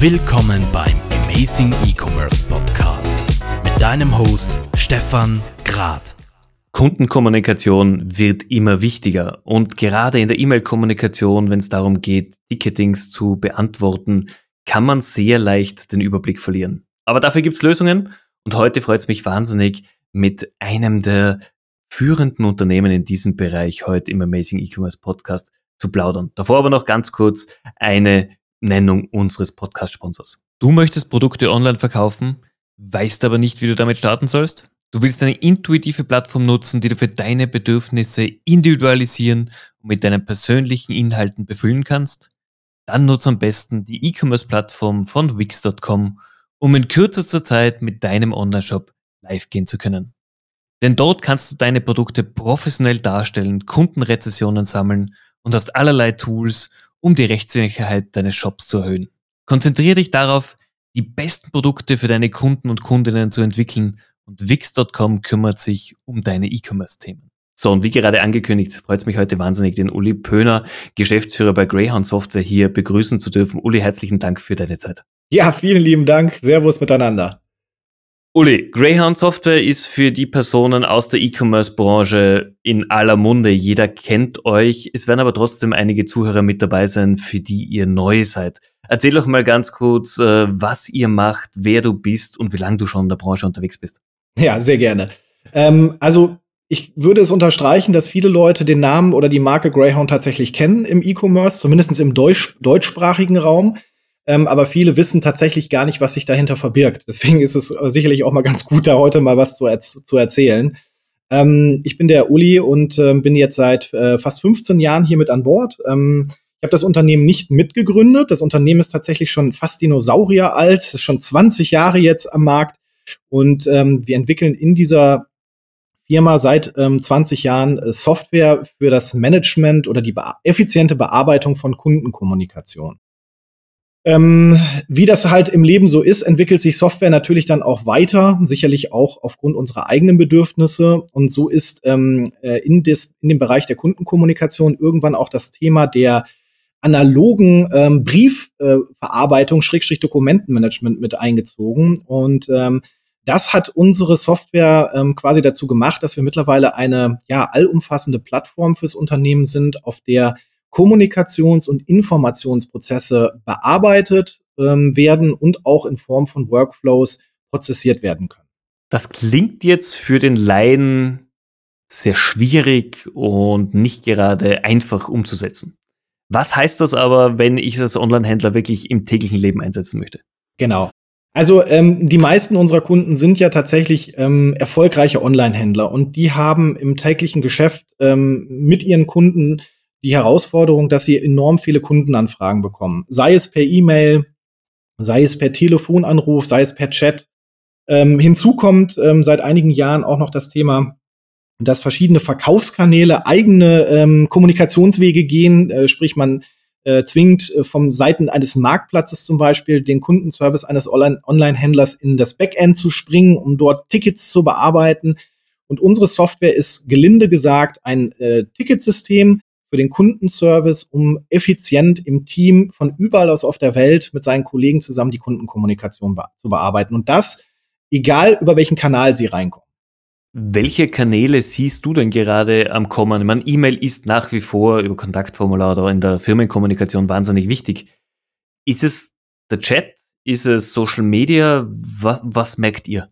Willkommen beim Amazing E-Commerce Podcast mit deinem Host Stefan Grad. Kundenkommunikation wird immer wichtiger und gerade in der E-Mail-Kommunikation, wenn es darum geht, Ticketings zu beantworten, kann man sehr leicht den Überblick verlieren. Aber dafür gibt es Lösungen und heute freut es mich wahnsinnig, mit einem der führenden Unternehmen in diesem Bereich heute im Amazing E-Commerce Podcast zu plaudern. Davor aber noch ganz kurz eine Nennung unseres Podcast-Sponsors. Du möchtest Produkte online verkaufen, weißt aber nicht, wie du damit starten sollst? Du willst eine intuitive Plattform nutzen, die du für deine Bedürfnisse individualisieren und mit deinen persönlichen Inhalten befüllen kannst? Dann nutze am besten die E-Commerce-Plattform von Wix.com, um in kürzester Zeit mit deinem Online-Shop live gehen zu können. Denn dort kannst du deine Produkte professionell darstellen, Kundenrezessionen sammeln und hast allerlei Tools, um die Rechtssicherheit deines Shops zu erhöhen. Konzentriere dich darauf, die besten Produkte für deine Kunden und Kundinnen zu entwickeln und Wix.com kümmert sich um deine E-Commerce-Themen. So, und wie gerade angekündigt, freut es mich heute wahnsinnig, den Uli Pöhner, Geschäftsführer bei Greyhound Software, hier begrüßen zu dürfen. Uli, herzlichen Dank für deine Zeit. Ja, vielen lieben Dank. Servus miteinander. Uli, Greyhound Software ist für die Personen aus der E-Commerce-Branche in aller Munde. Jeder kennt euch. Es werden aber trotzdem einige Zuhörer mit dabei sein, für die ihr neu seid. Erzähl doch mal ganz kurz, äh, was ihr macht, wer du bist und wie lange du schon in der Branche unterwegs bist. Ja, sehr gerne. Ähm, also ich würde es unterstreichen, dass viele Leute den Namen oder die Marke Greyhound tatsächlich kennen im E-Commerce, zumindest im Deutsch deutschsprachigen Raum. Ähm, aber viele wissen tatsächlich gar nicht, was sich dahinter verbirgt. Deswegen ist es äh, sicherlich auch mal ganz gut, da heute mal was zu, erz zu erzählen. Ähm, ich bin der Uli und äh, bin jetzt seit äh, fast 15 Jahren hier mit an Bord. Ähm, ich habe das Unternehmen nicht mitgegründet. Das Unternehmen ist tatsächlich schon fast Dinosaurier alt, ist schon 20 Jahre jetzt am Markt. Und ähm, wir entwickeln in dieser Firma seit ähm, 20 Jahren äh, Software für das Management oder die be effiziente Bearbeitung von Kundenkommunikation. Ähm, wie das halt im Leben so ist, entwickelt sich Software natürlich dann auch weiter, sicherlich auch aufgrund unserer eigenen Bedürfnisse. Und so ist ähm, äh, in, des, in dem Bereich der Kundenkommunikation irgendwann auch das Thema der analogen ähm, Briefverarbeitung, äh, Schrägstrich Dokumentenmanagement mit eingezogen. Und ähm, das hat unsere Software ähm, quasi dazu gemacht, dass wir mittlerweile eine ja allumfassende Plattform fürs Unternehmen sind, auf der Kommunikations- und Informationsprozesse bearbeitet ähm, werden und auch in Form von Workflows prozessiert werden können. Das klingt jetzt für den Laien sehr schwierig und nicht gerade einfach umzusetzen. Was heißt das aber, wenn ich als Online-Händler wirklich im täglichen Leben einsetzen möchte? Genau. Also ähm, die meisten unserer Kunden sind ja tatsächlich ähm, erfolgreiche Online-Händler und die haben im täglichen Geschäft ähm, mit ihren Kunden die Herausforderung, dass sie enorm viele Kundenanfragen bekommen. Sei es per E-Mail, sei es per Telefonanruf, sei es per Chat. Ähm, hinzu kommt ähm, seit einigen Jahren auch noch das Thema, dass verschiedene Verkaufskanäle eigene ähm, Kommunikationswege gehen, äh, sprich man äh, zwingt äh, vom Seiten eines Marktplatzes zum Beispiel den Kundenservice eines Online-Händlers in das Backend zu springen, um dort Tickets zu bearbeiten. Und unsere Software ist gelinde gesagt ein äh, Ticketsystem, für den Kundenservice, um effizient im Team von überall aus auf der Welt mit seinen Kollegen zusammen die Kundenkommunikation be zu bearbeiten. Und das, egal über welchen Kanal sie reinkommen. Welche Kanäle siehst du denn gerade am Kommen? Ich meine, E-Mail ist nach wie vor über Kontaktformular oder in der Firmenkommunikation wahnsinnig wichtig. Ist es der Chat? Ist es Social Media? Was, was merkt ihr?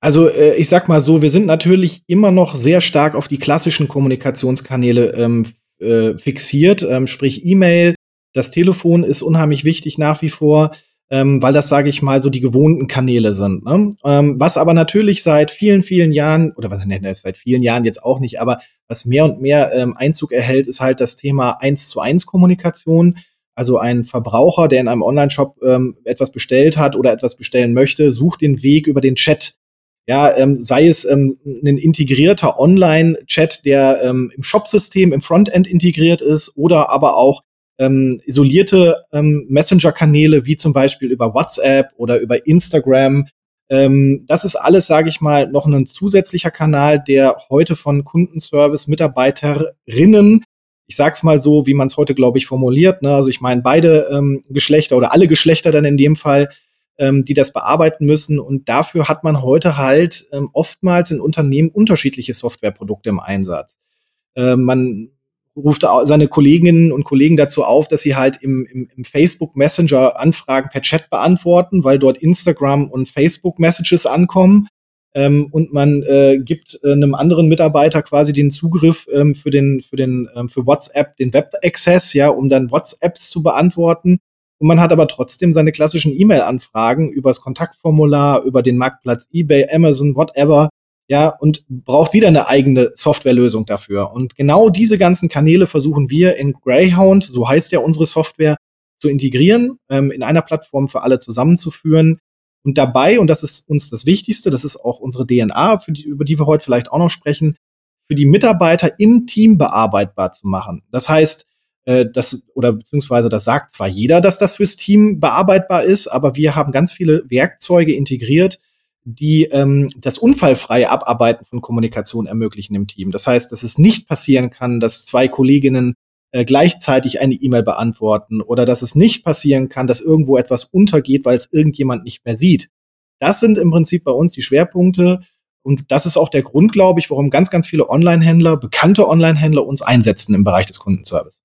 Also äh, ich sag mal so, wir sind natürlich immer noch sehr stark auf die klassischen Kommunikationskanäle ähm, äh, fixiert, ähm, sprich E-Mail. Das Telefon ist unheimlich wichtig nach wie vor, ähm, weil das, sage ich mal, so die gewohnten Kanäle sind. Ne? Ähm, was aber natürlich seit vielen, vielen Jahren, oder was nennt das seit vielen Jahren jetzt auch nicht, aber was mehr und mehr ähm, Einzug erhält, ist halt das Thema eins zu eins Kommunikation. Also ein Verbraucher, der in einem Online-Shop ähm, etwas bestellt hat oder etwas bestellen möchte, sucht den Weg über den Chat ja, ähm, sei es ähm, ein integrierter Online-Chat, der ähm, im Shop-System, im Frontend integriert ist, oder aber auch ähm, isolierte ähm, Messenger-Kanäle, wie zum Beispiel über WhatsApp oder über Instagram. Ähm, das ist alles, sage ich mal, noch ein zusätzlicher Kanal, der heute von Kundenservice-Mitarbeiterinnen ich sag's mal so, wie man es heute, glaube ich, formuliert. Ne? Also ich meine, beide ähm, Geschlechter oder alle Geschlechter dann in dem Fall, ähm, die das bearbeiten müssen. Und dafür hat man heute halt ähm, oftmals in Unternehmen unterschiedliche Softwareprodukte im Einsatz. Äh, man ruft seine Kolleginnen und Kollegen dazu auf, dass sie halt im, im, im Facebook Messenger Anfragen per Chat beantworten, weil dort Instagram und Facebook Messages ankommen. Ähm, und man äh, gibt äh, einem anderen Mitarbeiter quasi den Zugriff ähm, für den für den ähm, für WhatsApp den Web Access, ja, um dann WhatsApps zu beantworten. Und man hat aber trotzdem seine klassischen E-Mail-Anfragen übers Kontaktformular, über den Marktplatz eBay, Amazon, whatever, ja, und braucht wieder eine eigene Softwarelösung dafür. Und genau diese ganzen Kanäle versuchen wir in Greyhound, so heißt ja unsere Software, zu integrieren, ähm, in einer Plattform für alle zusammenzuführen. Und dabei, und das ist uns das Wichtigste, das ist auch unsere DNA, die, über die wir heute vielleicht auch noch sprechen, für die Mitarbeiter im Team bearbeitbar zu machen. Das heißt, äh, das, oder beziehungsweise das sagt zwar jeder, dass das fürs Team bearbeitbar ist, aber wir haben ganz viele Werkzeuge integriert, die ähm, das unfallfreie Abarbeiten von Kommunikation ermöglichen im Team. Das heißt, dass es nicht passieren kann, dass zwei Kolleginnen äh, gleichzeitig eine E-Mail beantworten oder dass es nicht passieren kann, dass irgendwo etwas untergeht, weil es irgendjemand nicht mehr sieht. Das sind im Prinzip bei uns die Schwerpunkte. Und das ist auch der Grund, glaube ich, warum ganz, ganz viele Online-Händler, bekannte Online-Händler uns einsetzen im Bereich des Kundenservice.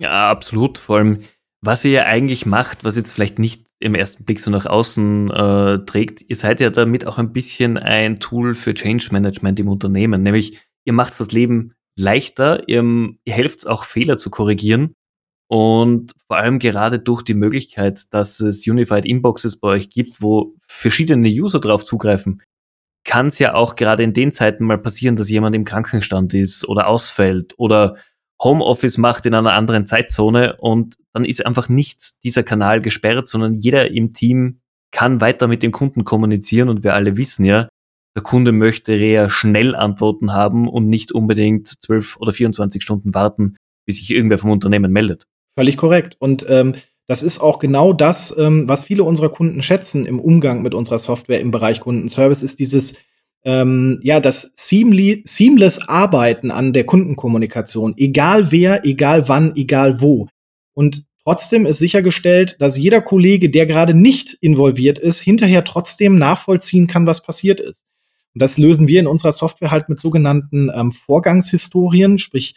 Ja, absolut. Vor allem, was ihr ja eigentlich macht, was jetzt vielleicht nicht im ersten Blick so nach außen äh, trägt, ihr seid ja damit auch ein bisschen ein Tool für Change Management im Unternehmen. Nämlich, ihr macht das Leben leichter, ihr, ihr helft auch Fehler zu korrigieren. Und vor allem gerade durch die Möglichkeit, dass es Unified Inboxes bei euch gibt, wo verschiedene User drauf zugreifen, kann es ja auch gerade in den Zeiten mal passieren, dass jemand im Krankenstand ist oder ausfällt oder Homeoffice macht in einer anderen Zeitzone und dann ist einfach nicht dieser Kanal gesperrt, sondern jeder im Team kann weiter mit dem Kunden kommunizieren und wir alle wissen ja, der Kunde möchte eher schnell Antworten haben und nicht unbedingt 12 oder 24 Stunden warten, bis sich irgendwer vom Unternehmen meldet. Völlig korrekt. Und ähm, das ist auch genau das, ähm, was viele unserer Kunden schätzen im Umgang mit unserer Software im Bereich Kundenservice, ist dieses ähm, ja, das seamless Arbeiten an der Kundenkommunikation, egal wer, egal wann, egal wo. Und trotzdem ist sichergestellt, dass jeder Kollege, der gerade nicht involviert ist, hinterher trotzdem nachvollziehen kann, was passiert ist. Und das lösen wir in unserer Software halt mit sogenannten ähm, Vorgangshistorien, sprich,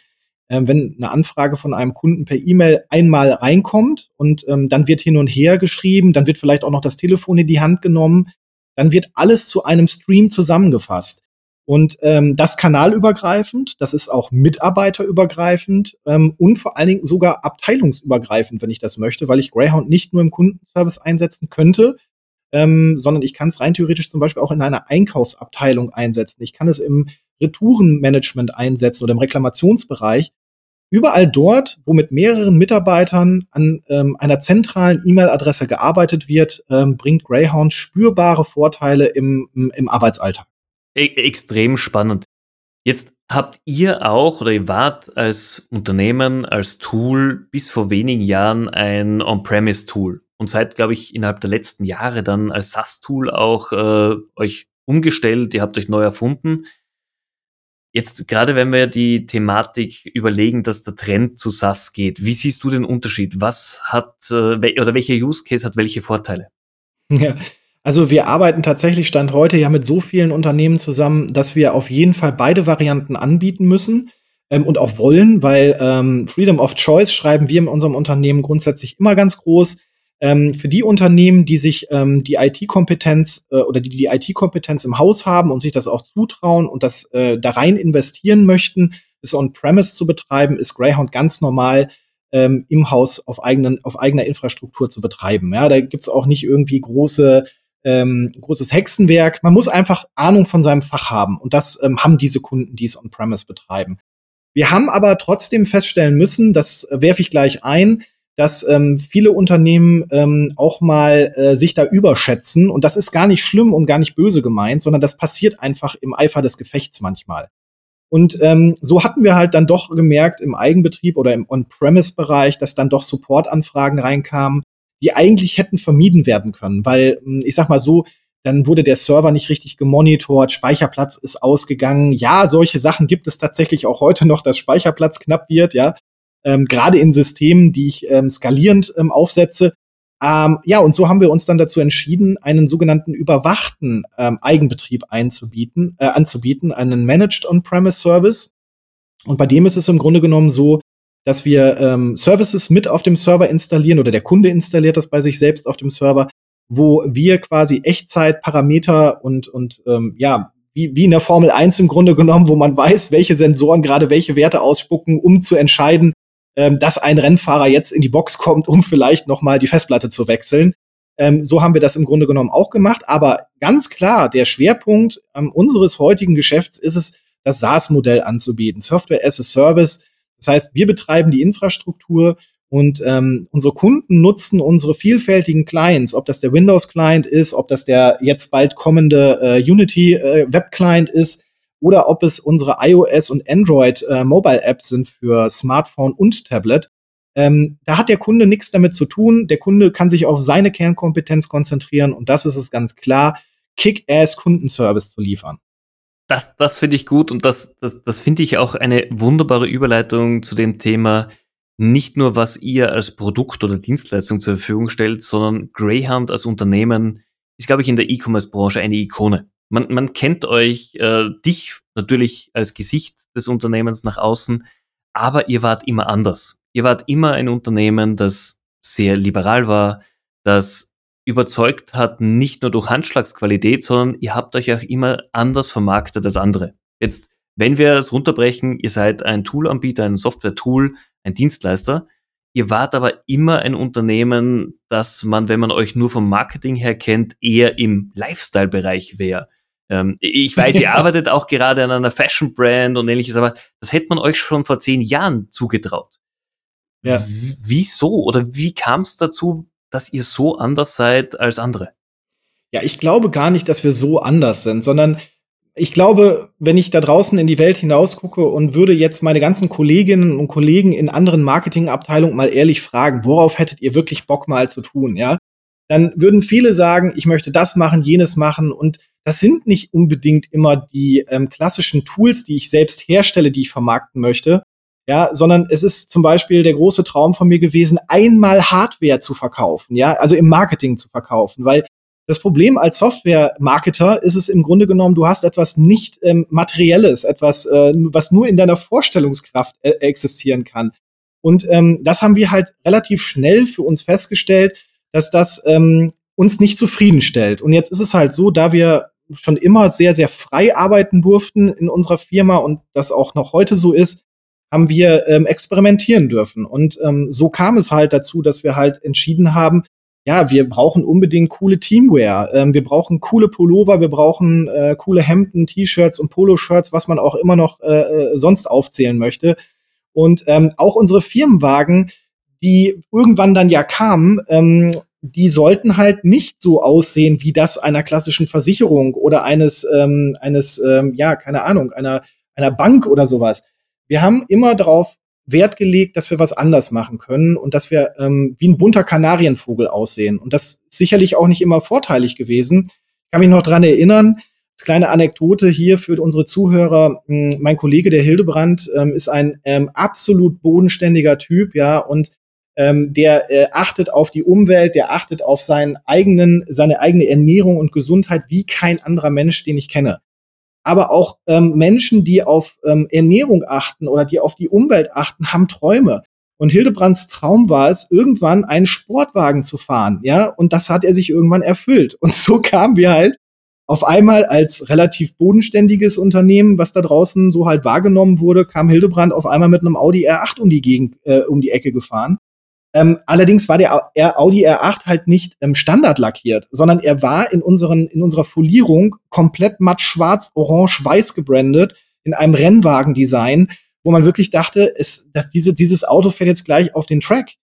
ähm, wenn eine Anfrage von einem Kunden per E-Mail einmal reinkommt und ähm, dann wird hin und her geschrieben, dann wird vielleicht auch noch das Telefon in die Hand genommen, dann wird alles zu einem Stream zusammengefasst. Und ähm, das kanalübergreifend, das ist auch mitarbeiterübergreifend ähm, und vor allen Dingen sogar abteilungsübergreifend, wenn ich das möchte, weil ich Greyhound nicht nur im Kundenservice einsetzen könnte, ähm, sondern ich kann es rein theoretisch zum Beispiel auch in einer Einkaufsabteilung einsetzen. Ich kann es im Retourenmanagement einsetzen oder im Reklamationsbereich. Überall dort, wo mit mehreren Mitarbeitern an ähm, einer zentralen E-Mail-Adresse gearbeitet wird, ähm, bringt Greyhound spürbare Vorteile im, im, Arbeitsalltag. E extrem spannend. Jetzt habt ihr auch oder ihr wart als Unternehmen, als Tool bis vor wenigen Jahren ein On-Premise-Tool und seid, glaube ich, innerhalb der letzten Jahre dann als SaaS-Tool auch äh, euch umgestellt, ihr habt euch neu erfunden. Jetzt gerade wenn wir die Thematik überlegen, dass der Trend zu SaaS geht, wie siehst du den Unterschied? Was hat äh, oder welcher Use Case hat welche Vorteile? Ja, also wir arbeiten tatsächlich Stand heute ja mit so vielen Unternehmen zusammen, dass wir auf jeden Fall beide Varianten anbieten müssen ähm, und auch wollen, weil ähm, Freedom of Choice schreiben wir in unserem Unternehmen grundsätzlich immer ganz groß. Ähm, für die Unternehmen, die sich ähm, die IT-Kompetenz äh, oder die die IT-Kompetenz im Haus haben und sich das auch zutrauen und das äh, da rein investieren möchten, es on-premise zu betreiben, ist Greyhound ganz normal ähm, im Haus auf, eigenen, auf eigener Infrastruktur zu betreiben. Ja, da gibt's auch nicht irgendwie große ähm, großes Hexenwerk. Man muss einfach Ahnung von seinem Fach haben und das ähm, haben diese Kunden, die es on-premise betreiben. Wir haben aber trotzdem feststellen müssen, das werfe ich gleich ein, dass ähm, viele Unternehmen ähm, auch mal äh, sich da überschätzen. Und das ist gar nicht schlimm und gar nicht böse gemeint, sondern das passiert einfach im Eifer des Gefechts manchmal. Und ähm, so hatten wir halt dann doch gemerkt im Eigenbetrieb oder im On-Premise-Bereich, dass dann doch Support-Anfragen reinkamen, die eigentlich hätten vermieden werden können. Weil, hm, ich sag mal so, dann wurde der Server nicht richtig gemonitort, Speicherplatz ist ausgegangen. Ja, solche Sachen gibt es tatsächlich auch heute noch, dass Speicherplatz knapp wird, ja. Ähm, Gerade in Systemen, die ich ähm, skalierend ähm, aufsetze. Ähm, ja, und so haben wir uns dann dazu entschieden, einen sogenannten überwachten ähm, Eigenbetrieb einzubieten, äh, anzubieten, einen Managed On-Premise Service. Und bei dem ist es im Grunde genommen so, dass wir ähm, Services mit auf dem Server installieren oder der Kunde installiert das bei sich selbst auf dem Server, wo wir quasi Echtzeit-Parameter und, und ähm, ja, wie, wie in der Formel 1 im Grunde genommen, wo man weiß, welche Sensoren gerade welche Werte ausspucken, um zu entscheiden, ähm, dass ein Rennfahrer jetzt in die Box kommt, um vielleicht nochmal die Festplatte zu wechseln. Ähm, so haben wir das im Grunde genommen auch gemacht. Aber ganz klar, der Schwerpunkt ähm, unseres heutigen Geschäfts ist es, das SaaS-Modell anzubieten, Software as a Service. Das heißt, wir betreiben die Infrastruktur und ähm, unsere Kunden nutzen unsere vielfältigen Clients, ob das der Windows-Client ist, ob das der jetzt bald kommende äh, Unity-Web-Client äh, ist oder ob es unsere iOS und Android äh, Mobile Apps sind für Smartphone und Tablet. Ähm, da hat der Kunde nichts damit zu tun. Der Kunde kann sich auf seine Kernkompetenz konzentrieren und das ist es ganz klar, Kick-Ass Kundenservice zu liefern. Das, das finde ich gut und das, das, das finde ich auch eine wunderbare Überleitung zu dem Thema, nicht nur was ihr als Produkt oder Dienstleistung zur Verfügung stellt, sondern Greyhound als Unternehmen ist, glaube ich, in der E-Commerce-Branche eine Ikone. Man, man kennt euch, äh, dich natürlich als Gesicht des Unternehmens nach außen, aber ihr wart immer anders. Ihr wart immer ein Unternehmen, das sehr liberal war, das überzeugt hat, nicht nur durch Handschlagsqualität, sondern ihr habt euch auch immer anders vermarktet als andere. Jetzt, wenn wir es runterbrechen, ihr seid ein Toolanbieter, ein Software-Tool, ein Dienstleister. Ihr wart aber immer ein Unternehmen, das man, wenn man euch nur vom Marketing her kennt, eher im Lifestyle-Bereich wäre. Ähm, ich weiß, ihr arbeitet auch gerade an einer Fashion-Brand und ähnliches, aber das hätte man euch schon vor zehn Jahren zugetraut. Ja. Wieso oder wie kam es dazu, dass ihr so anders seid als andere? Ja, ich glaube gar nicht, dass wir so anders sind, sondern ich glaube, wenn ich da draußen in die Welt hinausgucke und würde jetzt meine ganzen Kolleginnen und Kollegen in anderen Marketingabteilungen mal ehrlich fragen, worauf hättet ihr wirklich Bock mal zu tun, ja? Dann würden viele sagen, ich möchte das machen, jenes machen und das sind nicht unbedingt immer die ähm, klassischen Tools, die ich selbst herstelle, die ich vermarkten möchte, ja, sondern es ist zum Beispiel der große Traum von mir gewesen, einmal Hardware zu verkaufen, ja, also im Marketing zu verkaufen, weil das Problem als Software-Marketer ist es im Grunde genommen, du hast etwas nicht ähm, Materielles, etwas, äh, was nur in deiner Vorstellungskraft äh, existieren kann. Und ähm, das haben wir halt relativ schnell für uns festgestellt, dass das ähm, uns nicht zufriedenstellt. Und jetzt ist es halt so, da wir schon immer sehr, sehr frei arbeiten durften in unserer Firma und das auch noch heute so ist, haben wir ähm, experimentieren dürfen. Und ähm, so kam es halt dazu, dass wir halt entschieden haben, ja, wir brauchen unbedingt coole Teamwear. Ähm, wir brauchen coole Pullover, wir brauchen äh, coole Hemden, T-Shirts und Poloshirts, was man auch immer noch äh, äh, sonst aufzählen möchte. Und ähm, auch unsere Firmenwagen, die irgendwann dann ja kamen, ähm, die sollten halt nicht so aussehen wie das einer klassischen Versicherung oder eines, ähm, eines, ähm, ja, keine Ahnung, einer, einer Bank oder sowas. Wir haben immer darauf Wert gelegt, dass wir was anders machen können und dass wir ähm, wie ein bunter Kanarienvogel aussehen. Und das ist sicherlich auch nicht immer vorteilig gewesen. Ich kann mich noch dran erinnern, kleine Anekdote hier für unsere Zuhörer. Hm, mein Kollege, der Hildebrand, ähm, ist ein ähm, absolut bodenständiger Typ, ja, und ähm, der äh, achtet auf die Umwelt, der achtet auf seinen eigenen, seine eigene Ernährung und Gesundheit wie kein anderer Mensch, den ich kenne aber auch ähm, Menschen, die auf ähm, Ernährung achten oder die auf die Umwelt achten, haben Träume. Und Hildebrands Traum war es, irgendwann einen Sportwagen zu fahren, ja, und das hat er sich irgendwann erfüllt. Und so kamen wir halt auf einmal als relativ bodenständiges Unternehmen, was da draußen so halt wahrgenommen wurde, kam Hildebrand auf einmal mit einem Audi R8 um die Gegend, äh, um die Ecke gefahren. Ähm, allerdings war der Audi R8 halt nicht ähm, standardlackiert, sondern er war in, unseren, in unserer Folierung komplett matt schwarz, orange, weiß gebrandet in einem Rennwagendesign, wo man wirklich dachte, es, dass diese, dieses Auto fährt jetzt gleich auf den Track.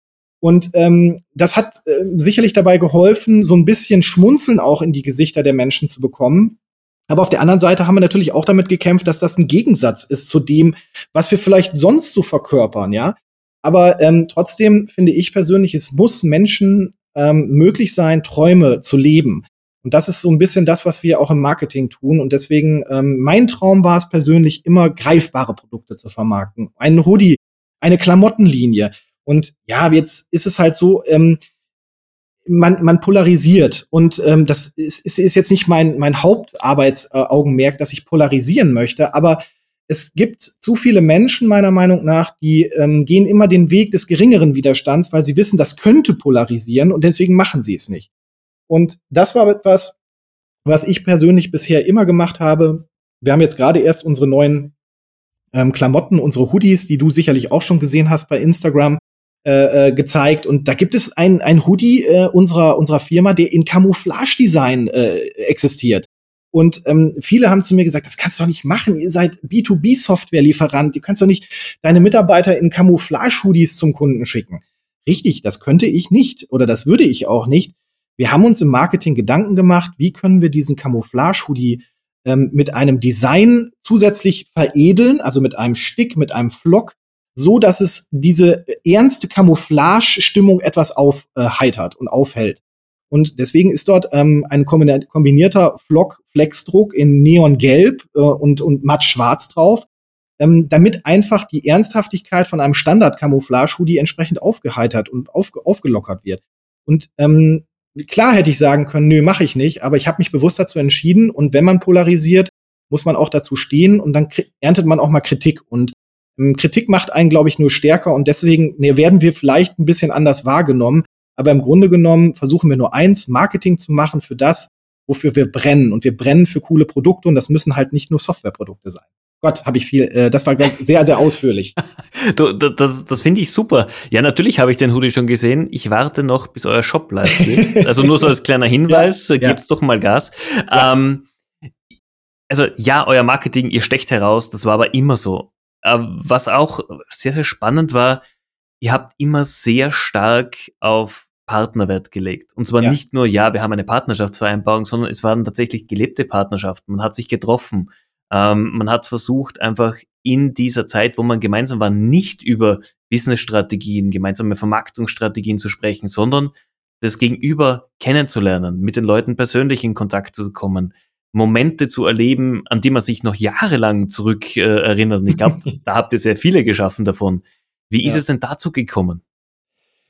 Und ähm, das hat äh, sicherlich dabei geholfen, so ein bisschen Schmunzeln auch in die Gesichter der Menschen zu bekommen. Aber auf der anderen Seite haben wir natürlich auch damit gekämpft, dass das ein Gegensatz ist zu dem, was wir vielleicht sonst so verkörpern, ja. Aber ähm, trotzdem finde ich persönlich, es muss Menschen ähm, möglich sein, Träume zu leben. Und das ist so ein bisschen das, was wir auch im Marketing tun. Und deswegen, ähm, mein Traum war es persönlich, immer greifbare Produkte zu vermarkten. Ein Hoodie, eine Klamottenlinie. Und ja, jetzt ist es halt so, ähm, man, man polarisiert. Und ähm, das ist, ist, ist jetzt nicht mein, mein Hauptarbeitsaugenmerk, dass ich polarisieren möchte, aber es gibt zu viele Menschen, meiner Meinung nach, die ähm, gehen immer den Weg des geringeren Widerstands, weil sie wissen, das könnte polarisieren und deswegen machen sie es nicht. Und das war etwas, was ich persönlich bisher immer gemacht habe. Wir haben jetzt gerade erst unsere neuen ähm, Klamotten, unsere Hoodies, die du sicherlich auch schon gesehen hast bei Instagram, äh, äh, gezeigt. Und da gibt es ein, ein Hoodie äh, unserer, unserer Firma, der in Camouflage-Design äh, existiert. Und ähm, viele haben zu mir gesagt, das kannst du doch nicht machen. Ihr seid B2B-Software-Lieferant. Du kannst doch nicht deine Mitarbeiter in Camouflage-Hoodies zum Kunden schicken. Richtig, das könnte ich nicht oder das würde ich auch nicht, wir haben uns im Marketing Gedanken gemacht, wie können wir diesen Camouflage-Hoodie ähm, mit einem Design zusätzlich veredeln, also mit einem Stick, mit einem Flock, so dass es diese ernste Camouflage-Stimmung etwas aufheitert äh, und aufhält. Und deswegen ist dort ähm, ein kombinierter Flock-Flexdruck in Neongelb äh, und, und matt schwarz drauf, ähm, damit einfach die Ernsthaftigkeit von einem Standard-Camouflage-Hoodie entsprechend aufgeheitert und auf, aufgelockert wird. Und ähm, klar hätte ich sagen können, nö, mache ich nicht, aber ich habe mich bewusst dazu entschieden und wenn man polarisiert, muss man auch dazu stehen und dann erntet man auch mal Kritik und ähm, Kritik macht einen, glaube ich, nur stärker und deswegen ne, werden wir vielleicht ein bisschen anders wahrgenommen, aber im Grunde genommen versuchen wir nur eins, Marketing zu machen für das, wofür wir brennen und wir brennen für coole Produkte und das müssen halt nicht nur Softwareprodukte sein. Gott, habe ich viel, äh, das war sehr, sehr ausführlich. du, das das finde ich super. Ja, natürlich habe ich den Hoodie schon gesehen. Ich warte noch, bis euer Shop live geht. Also nur so als kleiner Hinweis, ja, gibt's ja. doch mal Gas. Ja. Ähm, also ja, euer Marketing, ihr stecht heraus, das war aber immer so. Äh, was auch sehr, sehr spannend war, ihr habt immer sehr stark auf Partnerwert gelegt. Und zwar ja. nicht nur, ja, wir haben eine Partnerschaftsvereinbarung, sondern es waren tatsächlich gelebte Partnerschaften. Man hat sich getroffen ähm, man hat versucht, einfach in dieser Zeit, wo man gemeinsam war, nicht über Businessstrategien, gemeinsame Vermarktungsstrategien zu sprechen, sondern das Gegenüber kennenzulernen, mit den Leuten persönlich in Kontakt zu kommen, Momente zu erleben, an die man sich noch jahrelang zurück äh, erinnert. Und ich glaube, da habt ihr sehr viele geschaffen davon. Wie ja. ist es denn dazu gekommen?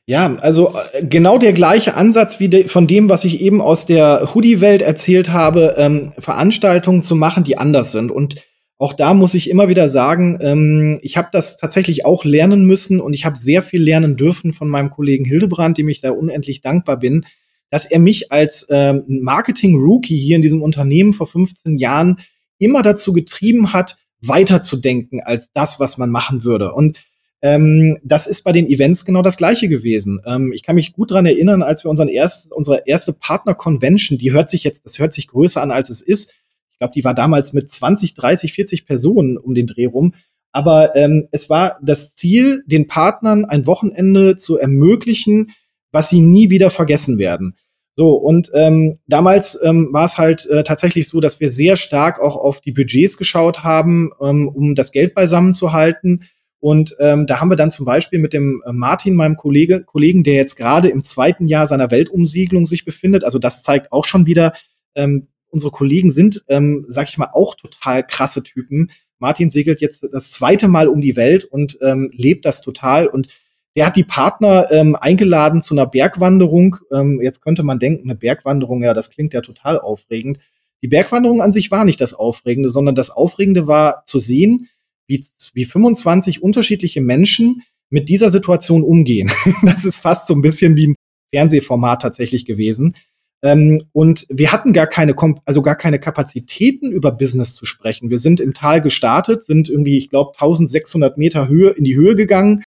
Ja, also äh, genau der gleiche Ansatz wie de von dem, was ich eben aus der Hoodie-Welt erzählt habe, ähm, Veranstaltungen zu machen, die anders sind. Und auch da muss ich immer wieder sagen, ähm, ich habe das tatsächlich auch lernen müssen und ich habe sehr viel lernen dürfen von meinem Kollegen Hildebrand, dem ich da unendlich dankbar bin, dass er mich als ähm, Marketing-Rookie hier in diesem Unternehmen vor 15 Jahren immer dazu getrieben hat, weiterzudenken als das, was man machen würde. Und ähm, das ist bei den Events genau das Gleiche gewesen. Ähm, ich kann mich gut dran erinnern, als wir unseren erst, unsere erste Partner-Convention, die hört sich jetzt, das hört sich größer an, als es ist. Ich glaube, die war damals mit 20, 30, 40 Personen um den Dreh rum. Aber ähm, es war das Ziel, den Partnern ein Wochenende zu ermöglichen, was sie nie wieder vergessen werden. So, und ähm, damals ähm, war es halt äh, tatsächlich so, dass wir sehr stark auch auf die Budgets geschaut haben, ähm, um das Geld beisammen zu halten. Und ähm, da haben wir dann zum Beispiel mit dem äh, Martin, meinem Kollege, Kollegen, der jetzt gerade im zweiten Jahr seiner Weltumsiegelung sich befindet, also das zeigt auch schon wieder, ähm, unsere Kollegen sind, ähm, sag ich mal, auch total krasse Typen. Martin segelt jetzt das zweite Mal um die Welt und ähm, lebt das total. Und der hat die Partner ähm, eingeladen zu einer Bergwanderung. Ähm, jetzt könnte man denken, eine Bergwanderung, ja, das klingt ja total aufregend. Die Bergwanderung an sich war nicht das Aufregende, sondern das Aufregende war zu sehen, wie, wie 25 unterschiedliche Menschen mit dieser Situation umgehen. das ist fast so ein bisschen wie ein Fernsehformat tatsächlich gewesen. Ähm, und wir hatten gar keine, also gar keine Kapazitäten über Business zu sprechen. Wir sind im Tal gestartet, sind irgendwie, ich glaube, 1600 Meter Höhe in die Höhe gegangen.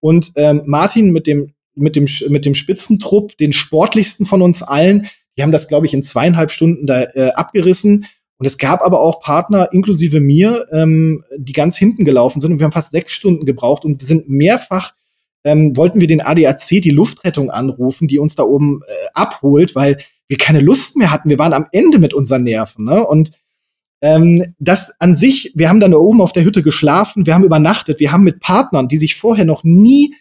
Und ähm, Martin mit dem, mit dem, mit dem Spitzentrupp, den sportlichsten von uns allen, die haben das, glaube ich, in zweieinhalb Stunden da äh, abgerissen und es gab aber auch Partner, inklusive mir, ähm, die ganz hinten gelaufen sind und wir haben fast sechs Stunden gebraucht und sind mehrfach, ähm, wollten wir den ADAC, die Luftrettung anrufen, die uns da oben äh, abholt, weil wir keine Lust mehr hatten. Wir waren am Ende mit unseren Nerven. Ne? Und ähm, das an sich, wir haben dann da oben auf der Hütte geschlafen, wir haben übernachtet, wir haben mit Partnern, die sich vorher noch nie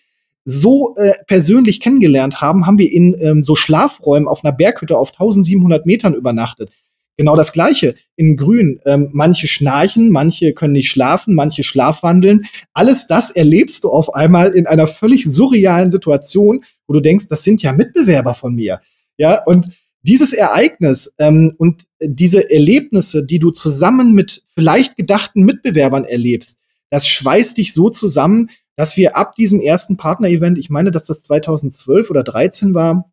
so äh, persönlich kennengelernt haben, haben wir in ähm, so Schlafräumen auf einer Berghütte auf 1700 Metern übernachtet. Genau das Gleiche in Grün. Ähm, manche schnarchen, manche können nicht schlafen, manche schlafwandeln. Alles das erlebst du auf einmal in einer völlig surrealen Situation, wo du denkst, das sind ja Mitbewerber von mir. Ja, und dieses Ereignis ähm, und diese Erlebnisse, die du zusammen mit vielleicht gedachten Mitbewerbern erlebst, das schweißt dich so zusammen, dass wir ab diesem ersten Partner-Event, ich meine, dass das 2012 oder 13 war,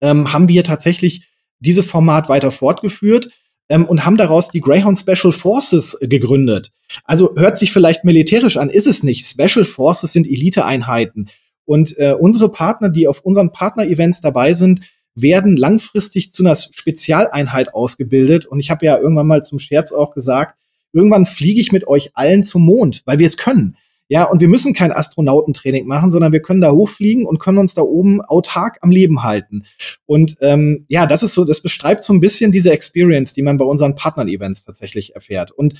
ähm, haben wir tatsächlich dieses Format weiter fortgeführt ähm, und haben daraus die Greyhound Special Forces gegründet. Also hört sich vielleicht militärisch an, ist es nicht. Special Forces sind Eliteeinheiten. Und äh, unsere Partner, die auf unseren Partner-Events dabei sind, werden langfristig zu einer Spezialeinheit ausgebildet. Und ich habe ja irgendwann mal zum Scherz auch gesagt, irgendwann fliege ich mit euch allen zum Mond, weil wir es können. Ja, und wir müssen kein Astronautentraining machen, sondern wir können da hochfliegen und können uns da oben autark am Leben halten. Und ähm, ja, das ist so, das beschreibt so ein bisschen diese Experience, die man bei unseren Partnern-Events tatsächlich erfährt. Und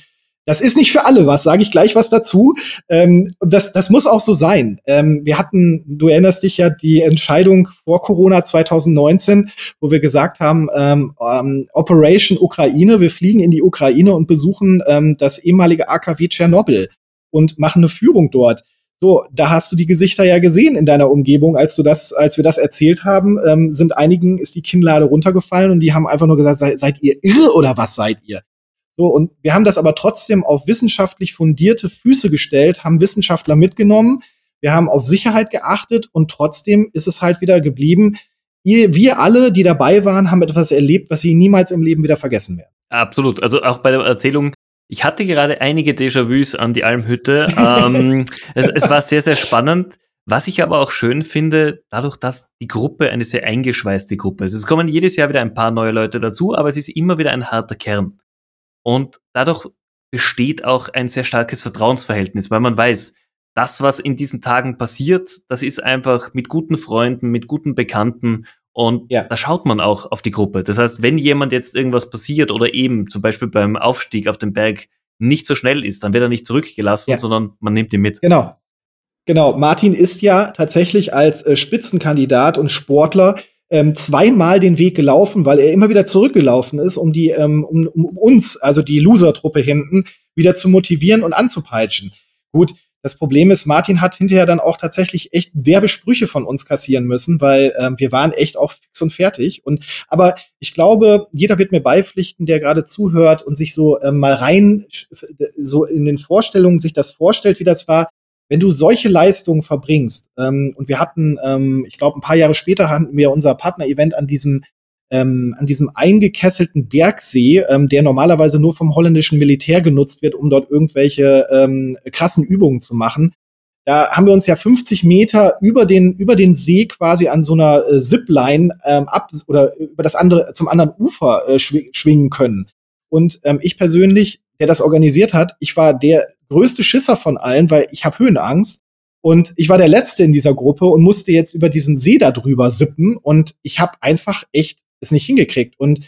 das ist nicht für alle was, sage ich gleich was dazu. Ähm, das, das muss auch so sein. Ähm, wir hatten, du erinnerst dich ja, die Entscheidung vor Corona 2019, wo wir gesagt haben, ähm, ähm, Operation Ukraine, wir fliegen in die Ukraine und besuchen ähm, das ehemalige AKW Tschernobyl und machen eine Führung dort. So, da hast du die Gesichter ja gesehen in deiner Umgebung, als du das, als wir das erzählt haben, ähm, sind einigen ist die Kinnlade runtergefallen und die haben einfach nur gesagt, seid, seid ihr irre oder was seid ihr? So, und wir haben das aber trotzdem auf wissenschaftlich fundierte Füße gestellt, haben Wissenschaftler mitgenommen, wir haben auf Sicherheit geachtet und trotzdem ist es halt wieder geblieben. Ihr, wir alle, die dabei waren, haben etwas erlebt, was sie niemals im Leben wieder vergessen werden. Absolut. Also auch bei der Erzählung ich hatte gerade einige Déjà-vus an die Almhütte. ähm, es, es war sehr, sehr spannend. Was ich aber auch schön finde, dadurch, dass die Gruppe eine sehr eingeschweißte Gruppe ist. Es kommen jedes Jahr wieder ein paar neue Leute dazu, aber es ist immer wieder ein harter Kern. Und dadurch besteht auch ein sehr starkes Vertrauensverhältnis, weil man weiß, das, was in diesen Tagen passiert, das ist einfach mit guten Freunden, mit guten Bekannten und ja. da schaut man auch auf die Gruppe. Das heißt, wenn jemand jetzt irgendwas passiert oder eben zum Beispiel beim Aufstieg auf den Berg nicht so schnell ist, dann wird er nicht zurückgelassen, ja. sondern man nimmt ihn mit. Genau. Genau. Martin ist ja tatsächlich als äh, Spitzenkandidat und Sportler ähm, zweimal den Weg gelaufen, weil er immer wieder zurückgelaufen ist, um die, ähm, um, um uns, also die Loser-Truppe hinten, wieder zu motivieren und anzupeitschen. Gut, das Problem ist, Martin hat hinterher dann auch tatsächlich echt derbe Sprüche von uns kassieren müssen, weil ähm, wir waren echt auch fix und fertig. Und aber ich glaube, jeder wird mir beipflichten, der gerade zuhört und sich so ähm, mal rein so in den Vorstellungen sich das vorstellt, wie das war. Wenn du solche Leistungen verbringst, ähm, und wir hatten, ähm, ich glaube, ein paar Jahre später hatten wir unser Partner-Event an diesem ähm, an diesem eingekesselten Bergsee, ähm, der normalerweise nur vom holländischen Militär genutzt wird, um dort irgendwelche ähm, krassen Übungen zu machen. Da haben wir uns ja 50 Meter über den, über den See quasi an so einer äh, Zipline ähm, ab oder über das andere, zum anderen Ufer äh, schw schwingen können. Und ähm, ich persönlich, der das organisiert hat, ich war der größte Schisser von allen, weil ich habe Höhenangst. Und ich war der Letzte in dieser Gruppe und musste jetzt über diesen See da drüber sippen. Und ich habe einfach echt es nicht hingekriegt. Und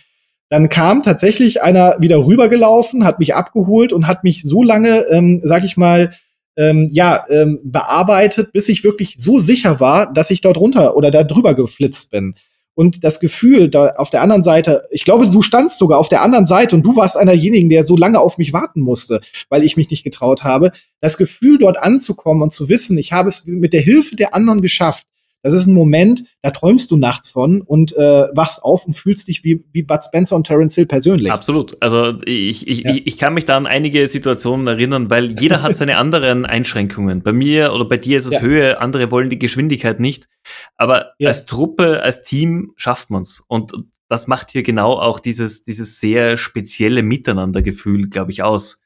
dann kam tatsächlich einer wieder rübergelaufen, hat mich abgeholt und hat mich so lange, ähm, sag ich mal, ähm, ja, ähm, bearbeitet, bis ich wirklich so sicher war, dass ich dort runter oder da drüber geflitzt bin. Und das Gefühl, da auf der anderen Seite, ich glaube, du standst sogar auf der anderen Seite und du warst einer derjenigen, der so lange auf mich warten musste, weil ich mich nicht getraut habe. Das Gefühl, dort anzukommen und zu wissen, ich habe es mit der Hilfe der anderen geschafft, das ist ein Moment, da träumst du nachts von und äh, wachst auf und fühlst dich wie, wie Bud Spencer und Terence Hill persönlich. Absolut. Also ich, ich, ja. ich, ich kann mich da an einige Situationen erinnern, weil jeder hat seine anderen Einschränkungen. Bei mir oder bei dir ist es ja. Höhe, andere wollen die Geschwindigkeit nicht. Aber ja. als Truppe, als Team schafft man's. Und das macht hier genau auch dieses, dieses sehr spezielle Miteinandergefühl, glaube ich, aus.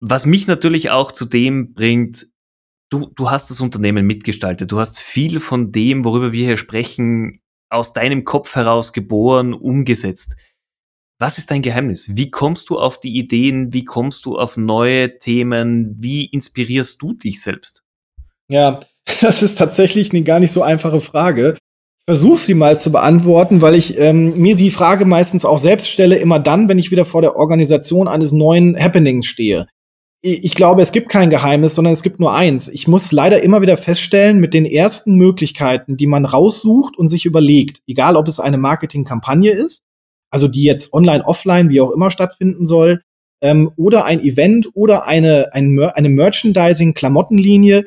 Was mich natürlich auch zu dem bringt, du, du hast das Unternehmen mitgestaltet. Du hast viel von dem, worüber wir hier sprechen, aus deinem Kopf heraus geboren, umgesetzt. Was ist dein Geheimnis? Wie kommst du auf die Ideen? Wie kommst du auf neue Themen? Wie inspirierst du dich selbst? Ja, das ist tatsächlich eine gar nicht so einfache Frage. Ich versuche sie mal zu beantworten, weil ich ähm, mir die Frage meistens auch selbst stelle, immer dann, wenn ich wieder vor der Organisation eines neuen Happenings stehe ich glaube, es gibt kein Geheimnis, sondern es gibt nur eins. Ich muss leider immer wieder feststellen, mit den ersten Möglichkeiten, die man raussucht und sich überlegt, egal ob es eine Marketingkampagne ist, also die jetzt online, offline, wie auch immer stattfinden soll, ähm, oder ein Event oder eine, ein, eine Merchandising-Klamottenlinie,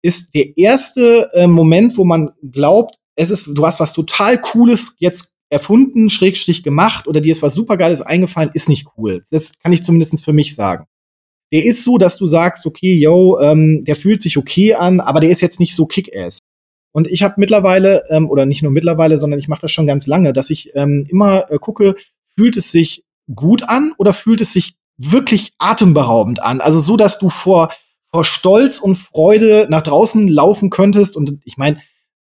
ist der erste äh, Moment, wo man glaubt, es ist, du hast was total Cooles jetzt erfunden, Schrägstrich gemacht oder dir ist was supergeiles eingefallen, ist nicht cool. Das kann ich zumindest für mich sagen der ist so, dass du sagst, okay, yo, ähm, der fühlt sich okay an, aber der ist jetzt nicht so Kick-Ass. Und ich habe mittlerweile, ähm, oder nicht nur mittlerweile, sondern ich mache das schon ganz lange, dass ich ähm, immer äh, gucke, fühlt es sich gut an oder fühlt es sich wirklich atemberaubend an? Also so, dass du vor, vor Stolz und Freude nach draußen laufen könntest. Und ich meine,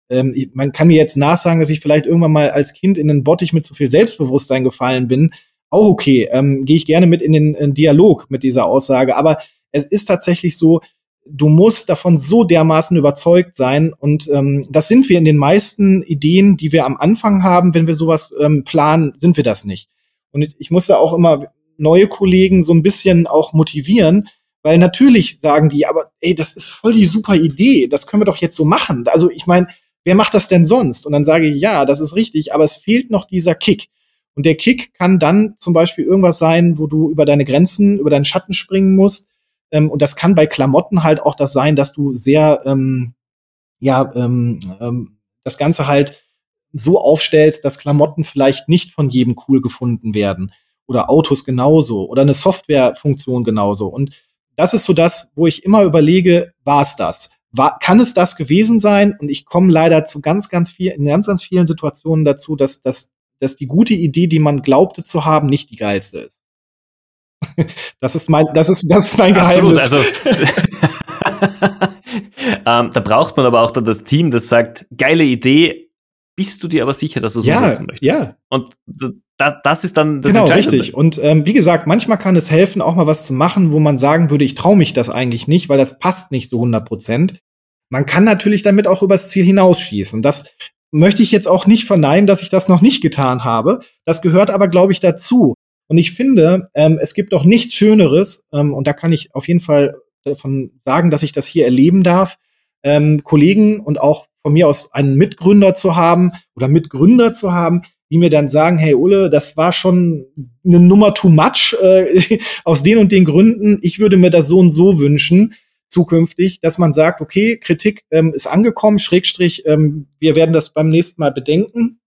ähm, man kann mir jetzt nachsagen, dass ich vielleicht irgendwann mal als Kind in den Bottich mit zu viel Selbstbewusstsein gefallen bin auch okay. Ähm, Gehe ich gerne mit in den in Dialog mit dieser Aussage. Aber es ist tatsächlich so, du musst davon so dermaßen überzeugt sein. Und ähm, das sind wir in den meisten Ideen, die wir am Anfang haben, wenn wir sowas ähm, planen, sind wir das nicht. Und ich muss ja auch immer neue Kollegen so ein bisschen auch motivieren, weil natürlich sagen die, aber ey, das ist voll die super Idee, das können wir doch jetzt so machen. Also ich meine, wer macht das denn sonst? Und dann sage ich, ja, das ist richtig, aber es fehlt noch dieser Kick. Und der Kick kann dann zum Beispiel irgendwas sein, wo du über deine Grenzen, über deinen Schatten springen musst. Ähm, und das kann bei Klamotten halt auch das sein, dass du sehr, ähm, ja, ähm, ähm, das Ganze halt so aufstellst, dass Klamotten vielleicht nicht von jedem cool gefunden werden. Oder Autos genauso. Oder eine Softwarefunktion genauso. Und das ist so das, wo ich immer überlege, war es das? War, kann es das gewesen sein? Und ich komme leider zu ganz, ganz viel, in ganz, ganz vielen Situationen dazu, dass, dass dass die gute Idee, die man glaubte zu haben, nicht die geilste ist. das ist mein, das ist, das ist mein Geheimnis. Absolut, also, ähm, da braucht man aber auch dann das Team, das sagt, geile Idee, bist du dir aber sicher, dass du es ja, umsetzen möchtest? Ja. Und da, das ist dann das Genau, richtig. Und ähm, wie gesagt, manchmal kann es helfen, auch mal was zu machen, wo man sagen würde, ich traue mich das eigentlich nicht, weil das passt nicht so 100 Prozent. Man kann natürlich damit auch übers Ziel hinausschießen. Das möchte ich jetzt auch nicht verneinen, dass ich das noch nicht getan habe. Das gehört aber, glaube ich, dazu. Und ich finde, ähm, es gibt doch nichts Schöneres, ähm, und da kann ich auf jeden Fall davon sagen, dass ich das hier erleben darf, ähm, Kollegen und auch von mir aus einen Mitgründer zu haben oder Mitgründer zu haben, die mir dann sagen, hey Ulle, das war schon eine Nummer too much äh, aus den und den Gründen. Ich würde mir das so und so wünschen zukünftig, dass man sagt, okay, Kritik ähm, ist angekommen, Schrägstrich, ähm, wir werden das beim nächsten Mal bedenken.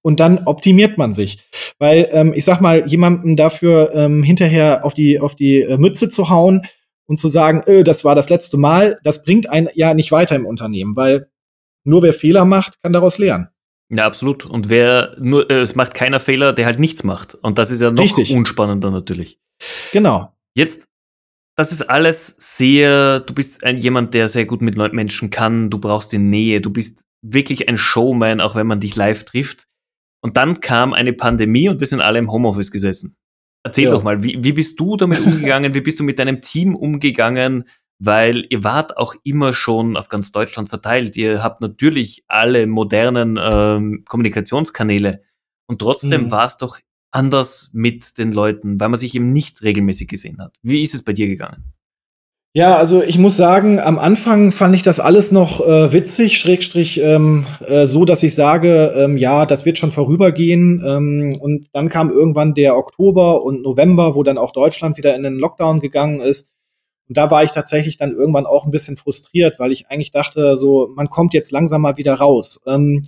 Und dann optimiert man sich. Weil, ähm, ich sag mal, jemanden dafür ähm, hinterher auf die, auf die äh, Mütze zu hauen und zu sagen, äh, das war das letzte Mal, das bringt einen ja nicht weiter im Unternehmen, weil nur wer Fehler macht, kann daraus lernen. Ja, absolut. Und wer nur, äh, es macht keiner Fehler, der halt nichts macht. Und das ist ja noch Richtig. unspannender natürlich. Genau. Jetzt das ist alles sehr, du bist ein, jemand, der sehr gut mit Menschen kann, du brauchst die Nähe, du bist wirklich ein Showman, auch wenn man dich live trifft. Und dann kam eine Pandemie und wir sind alle im Homeoffice gesessen. Erzähl ja. doch mal, wie, wie bist du damit umgegangen? wie bist du mit deinem Team umgegangen? Weil ihr wart auch immer schon auf ganz Deutschland verteilt. Ihr habt natürlich alle modernen ähm, Kommunikationskanäle. Und trotzdem mhm. war es doch anders mit den Leuten, weil man sich eben nicht regelmäßig gesehen hat. Wie ist es bei dir gegangen? Ja, also ich muss sagen, am Anfang fand ich das alles noch äh, witzig, Schrägstrich, ähm, äh, so dass ich sage, ähm, ja, das wird schon vorübergehen. Ähm, und dann kam irgendwann der Oktober und November, wo dann auch Deutschland wieder in den Lockdown gegangen ist. Und da war ich tatsächlich dann irgendwann auch ein bisschen frustriert, weil ich eigentlich dachte, so, man kommt jetzt langsam mal wieder raus. Ähm,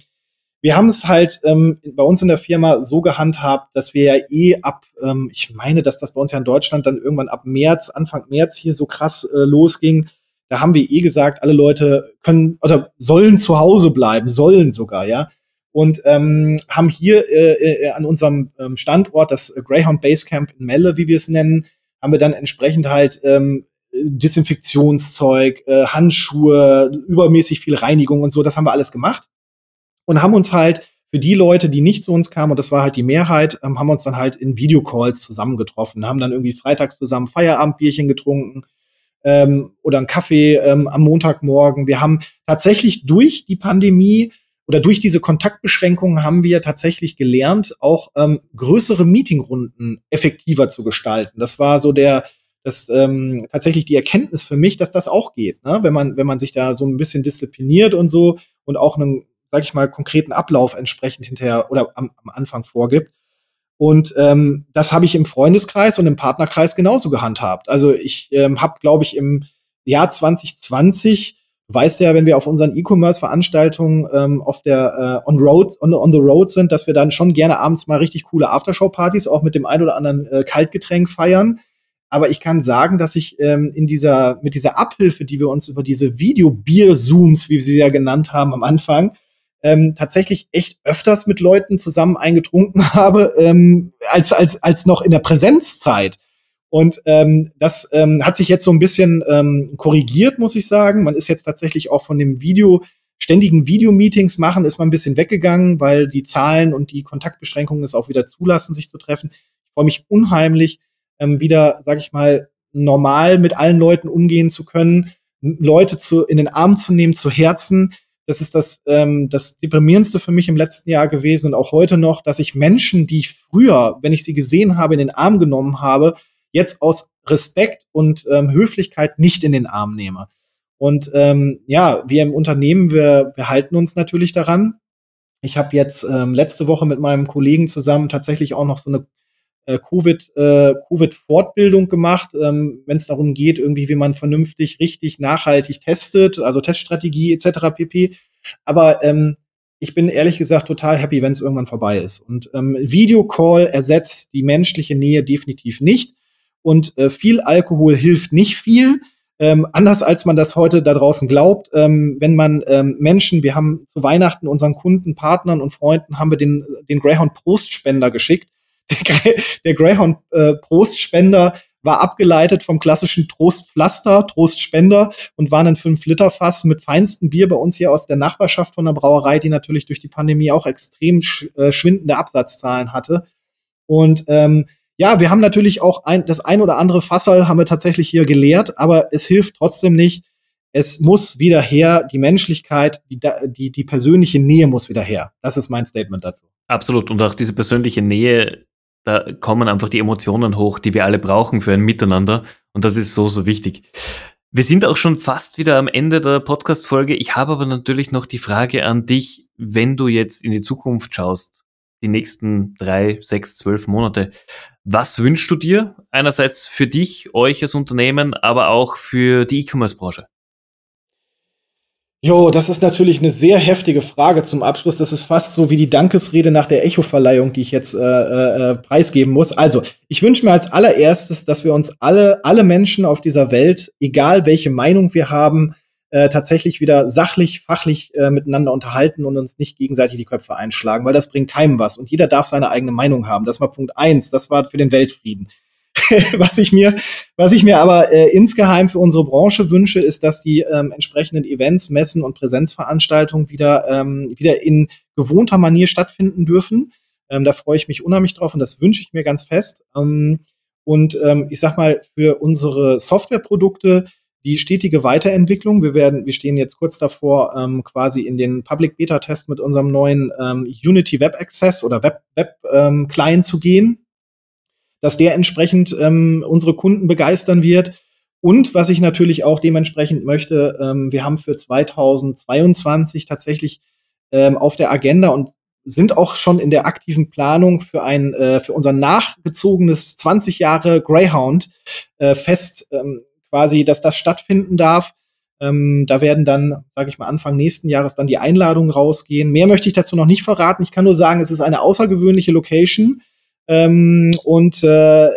wir haben es halt ähm, bei uns in der Firma so gehandhabt, dass wir ja eh ab, ähm, ich meine, dass das bei uns ja in Deutschland dann irgendwann ab März, Anfang März hier so krass äh, losging. Da haben wir eh gesagt, alle Leute können oder sollen zu Hause bleiben, sollen sogar, ja. Und ähm, haben hier äh, äh, an unserem ähm, Standort, das Greyhound Basecamp in Melle, wie wir es nennen, haben wir dann entsprechend halt ähm, Desinfektionszeug, äh, Handschuhe, übermäßig viel Reinigung und so, das haben wir alles gemacht und haben uns halt für die Leute, die nicht zu uns kamen, und das war halt die Mehrheit, ähm, haben uns dann halt in Videocalls zusammengetroffen, haben dann irgendwie freitags zusammen Feierabendbierchen getrunken ähm, oder einen Kaffee ähm, am Montagmorgen. Wir haben tatsächlich durch die Pandemie oder durch diese Kontaktbeschränkungen haben wir tatsächlich gelernt, auch ähm, größere Meetingrunden effektiver zu gestalten. Das war so der dass ähm, tatsächlich die Erkenntnis für mich, dass das auch geht, ne? wenn man wenn man sich da so ein bisschen diszipliniert und so und auch einen, sag ich mal, konkreten Ablauf entsprechend hinterher oder am, am Anfang vorgibt. Und ähm, das habe ich im Freundeskreis und im Partnerkreis genauso gehandhabt. Also ich ähm, habe, glaube ich, im Jahr 2020 weißt ja, wenn wir auf unseren E-Commerce-Veranstaltungen ähm, auf der äh, on road on, on the road sind, dass wir dann schon gerne abends mal richtig coole Aftershow-Partys auch mit dem ein oder anderen äh, Kaltgetränk feiern. Aber ich kann sagen, dass ich ähm, in dieser mit dieser Abhilfe, die wir uns über diese Video-Bier-Zooms, wie wir sie ja genannt haben am Anfang, ähm, tatsächlich echt öfters mit Leuten zusammen eingetrunken habe, ähm, als, als, als noch in der Präsenzzeit. Und ähm, das ähm, hat sich jetzt so ein bisschen ähm, korrigiert, muss ich sagen. Man ist jetzt tatsächlich auch von dem Video, ständigen Videomeetings machen, ist man ein bisschen weggegangen, weil die Zahlen und die Kontaktbeschränkungen es auch wieder zulassen, sich zu treffen. Ich freue mich unheimlich, ähm, wieder, sag ich mal, normal mit allen Leuten umgehen zu können, Leute zu, in den Arm zu nehmen, zu Herzen, das ist das, ähm, das deprimierendste für mich im letzten Jahr gewesen und auch heute noch, dass ich Menschen, die ich früher, wenn ich sie gesehen habe, in den Arm genommen habe, jetzt aus Respekt und ähm, Höflichkeit nicht in den Arm nehme. Und ähm, ja, wir im Unternehmen, wir, wir halten uns natürlich daran. Ich habe jetzt ähm, letzte Woche mit meinem Kollegen zusammen tatsächlich auch noch so eine äh, Covid, äh, Covid-Fortbildung gemacht, ähm, wenn es darum geht, irgendwie, wie man vernünftig, richtig, nachhaltig testet, also Teststrategie etc. pp. Aber ähm, ich bin ehrlich gesagt total happy, wenn es irgendwann vorbei ist. Und ähm, Videocall ersetzt die menschliche Nähe definitiv nicht. Und äh, viel Alkohol hilft nicht viel. Ähm, anders als man das heute da draußen glaubt, ähm, wenn man ähm, Menschen, wir haben zu Weihnachten unseren Kunden, Partnern und Freunden haben wir den, den Greyhound Prostspender geschickt der, der Greyhound äh, war abgeleitet vom klassischen Trostpflaster, Trostspender und war ein 5-Liter-Fass mit feinstem Bier bei uns hier aus der Nachbarschaft von der Brauerei, die natürlich durch die Pandemie auch extrem sch äh, schwindende Absatzzahlen hatte. Und ähm, ja, wir haben natürlich auch ein, das ein oder andere Fassel haben wir tatsächlich hier geleert, aber es hilft trotzdem nicht. Es muss wieder her, die Menschlichkeit, die, die, die persönliche Nähe muss wieder her. Das ist mein Statement dazu. Absolut. Und auch diese persönliche Nähe da kommen einfach die Emotionen hoch, die wir alle brauchen für ein Miteinander. Und das ist so, so wichtig. Wir sind auch schon fast wieder am Ende der Podcast-Folge. Ich habe aber natürlich noch die Frage an dich, wenn du jetzt in die Zukunft schaust, die nächsten drei, sechs, zwölf Monate. Was wünschst du dir einerseits für dich, euch als Unternehmen, aber auch für die E-Commerce-Branche? Jo, das ist natürlich eine sehr heftige Frage zum Abschluss. Das ist fast so wie die Dankesrede nach der Echo-Verleihung, die ich jetzt äh, äh, preisgeben muss. Also, ich wünsche mir als allererstes, dass wir uns alle, alle Menschen auf dieser Welt, egal welche Meinung wir haben, äh, tatsächlich wieder sachlich, fachlich äh, miteinander unterhalten und uns nicht gegenseitig die Köpfe einschlagen, weil das bringt keinem was. Und jeder darf seine eigene Meinung haben. Das war Punkt eins. Das war für den Weltfrieden. was ich mir, was ich mir aber äh, insgeheim für unsere Branche wünsche, ist, dass die ähm, entsprechenden Events, Messen und Präsenzveranstaltungen wieder, ähm, wieder in gewohnter Manier stattfinden dürfen. Ähm, da freue ich mich unheimlich drauf und das wünsche ich mir ganz fest. Ähm, und ähm, ich sag mal, für unsere Softwareprodukte die stetige Weiterentwicklung. Wir werden, wir stehen jetzt kurz davor, ähm, quasi in den Public Beta Test mit unserem neuen ähm, Unity Web Access oder Web, Web ähm, Client zu gehen dass der entsprechend ähm, unsere Kunden begeistern wird. Und was ich natürlich auch dementsprechend möchte, ähm, wir haben für 2022 tatsächlich ähm, auf der Agenda und sind auch schon in der aktiven Planung für ein äh, für unser nachgezogenes 20 Jahre Greyhound äh, Fest ähm, quasi, dass das stattfinden darf. Ähm, da werden dann, sage ich mal, Anfang nächsten Jahres dann die Einladungen rausgehen. Mehr möchte ich dazu noch nicht verraten. Ich kann nur sagen, es ist eine außergewöhnliche Location. Ähm, und äh,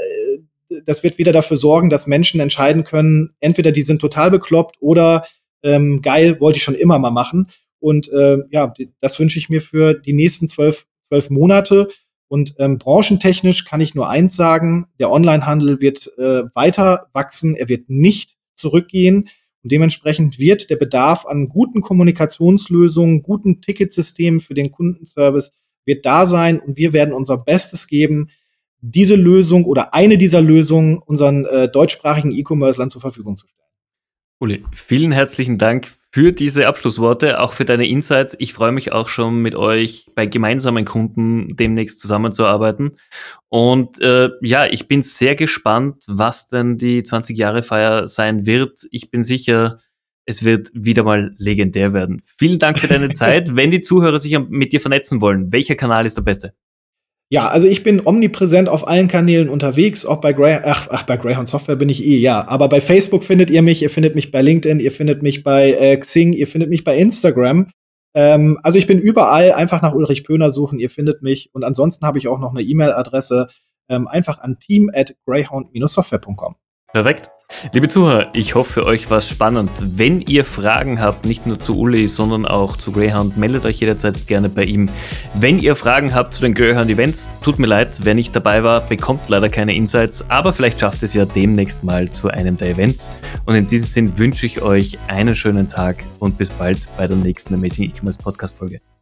das wird wieder dafür sorgen, dass Menschen entscheiden können, entweder die sind total bekloppt oder ähm, geil, wollte ich schon immer mal machen. Und äh, ja, das wünsche ich mir für die nächsten zwölf, zwölf Monate. Und ähm, branchentechnisch kann ich nur eins sagen, der Onlinehandel wird äh, weiter wachsen, er wird nicht zurückgehen. Und dementsprechend wird der Bedarf an guten Kommunikationslösungen, guten Ticketsystemen für den Kundenservice wird da sein und wir werden unser Bestes geben, diese Lösung oder eine dieser Lösungen unseren äh, deutschsprachigen E-Commerce-Land zur Verfügung zu stellen. Uli, vielen herzlichen Dank für diese Abschlussworte, auch für deine Insights. Ich freue mich auch schon mit euch bei gemeinsamen Kunden demnächst zusammenzuarbeiten. Und äh, ja, ich bin sehr gespannt, was denn die 20 Jahre Feier sein wird. Ich bin sicher, es wird wieder mal legendär werden. Vielen Dank für deine Zeit. Wenn die Zuhörer sich mit dir vernetzen wollen, welcher Kanal ist der beste? Ja, also ich bin omnipräsent auf allen Kanälen unterwegs, auch bei Grey ach, ach, bei Greyhound Software bin ich eh, ja. Aber bei Facebook findet ihr mich, ihr findet mich bei LinkedIn, ihr findet mich bei äh, Xing, ihr findet mich bei Instagram. Ähm, also ich bin überall, einfach nach Ulrich Pöhner suchen, ihr findet mich. Und ansonsten habe ich auch noch eine E-Mail-Adresse, ähm, einfach an team at greyhound-software.com. Perfekt. Liebe Zuhörer, ich hoffe, für euch war es spannend. Wenn ihr Fragen habt, nicht nur zu Uli, sondern auch zu Greyhound, meldet euch jederzeit gerne bei ihm. Wenn ihr Fragen habt zu den Greyhound Events, tut mir leid, wer nicht dabei war, bekommt leider keine Insights, aber vielleicht schafft es ja demnächst mal zu einem der Events. Und in diesem Sinn wünsche ich euch einen schönen Tag und bis bald bei der nächsten Amazing E-Commerce Podcast Folge.